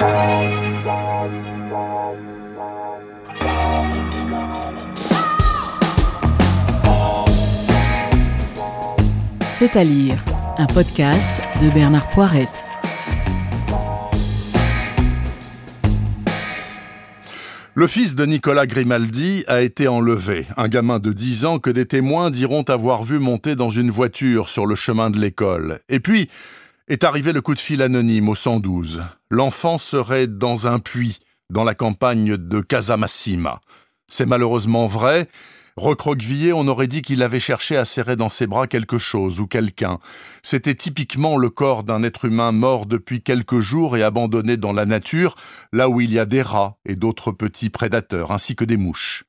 C'est à lire, un podcast de Bernard Poirette. Le fils de Nicolas Grimaldi a été enlevé, un gamin de 10 ans que des témoins diront avoir vu monter dans une voiture sur le chemin de l'école. Et puis est arrivé le coup de fil anonyme au 112. L'enfant serait dans un puits dans la campagne de Casamassima. C'est malheureusement vrai, Recroquevillé, on aurait dit qu'il avait cherché à serrer dans ses bras quelque chose ou quelqu'un. C'était typiquement le corps d'un être humain mort depuis quelques jours et abandonné dans la nature, là où il y a des rats et d'autres petits prédateurs, ainsi que des mouches.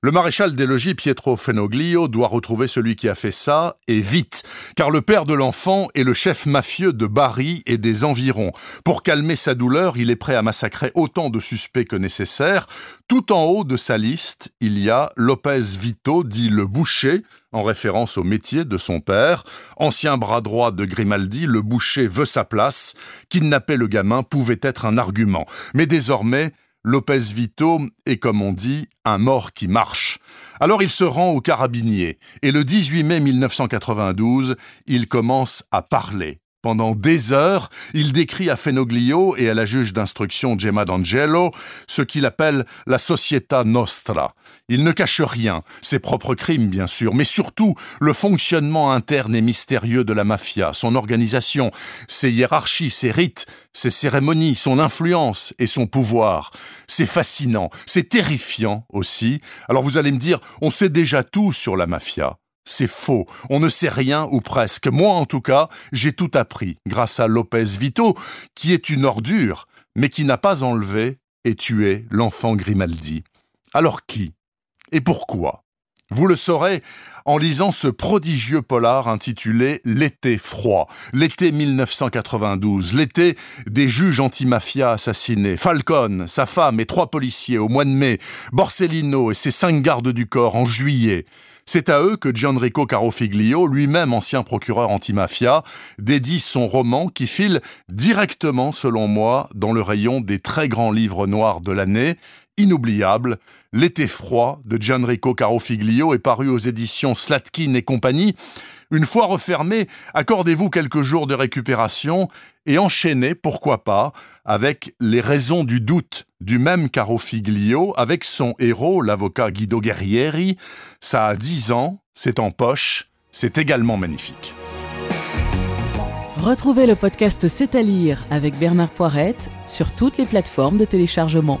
Le maréchal des logis Pietro Fenoglio doit retrouver celui qui a fait ça, et vite, car le père de l'enfant est le chef mafieux de Bari et des environs. Pour calmer sa douleur, il est prêt à massacrer autant de suspects que nécessaire. Tout en haut de sa liste, il y a Lopez Vito, dit le boucher, en référence au métier de son père. Ancien bras droit de Grimaldi, le boucher veut sa place. Kidnapper le gamin pouvait être un argument. Mais désormais, Lopez Vito est, comme on dit, un mort qui marche. Alors il se rend au carabinier, et le 18 mai 1992, il commence à parler. Pendant des heures, il décrit à Fenoglio et à la juge d'instruction Gemma D'Angelo ce qu'il appelle la Società Nostra. Il ne cache rien, ses propres crimes bien sûr, mais surtout le fonctionnement interne et mystérieux de la mafia, son organisation, ses hiérarchies, ses rites, ses cérémonies, son influence et son pouvoir. C'est fascinant, c'est terrifiant aussi. Alors vous allez me dire, on sait déjà tout sur la mafia. C'est faux. On ne sait rien ou presque. Moi, en tout cas, j'ai tout appris grâce à Lopez Vito, qui est une ordure, mais qui n'a pas enlevé et tué l'enfant Grimaldi. Alors qui? Et pourquoi? Vous le saurez en lisant ce prodigieux polar intitulé L'été froid, l'été 1992, l'été des juges antimafia assassinés, Falcone, sa femme et trois policiers au mois de mai, Borsellino et ses cinq gardes du corps en juillet. C'est à eux que Gianrico Carofiglio, lui-même ancien procureur antimafia, dédie son roman qui file directement, selon moi, dans le rayon des très grands livres noirs de l'année. Inoubliable, L'été froid de Gianrico Carofiglio est paru aux éditions Slatkin et compagnie. Une fois refermé, accordez-vous quelques jours de récupération et enchaînez, pourquoi pas, avec Les raisons du doute du même Carofiglio, avec son héros, l'avocat Guido Guerrieri. Ça a dix ans, c'est en poche, c'est également magnifique. Retrouvez le podcast C'est à lire avec Bernard Poirette sur toutes les plateformes de téléchargement.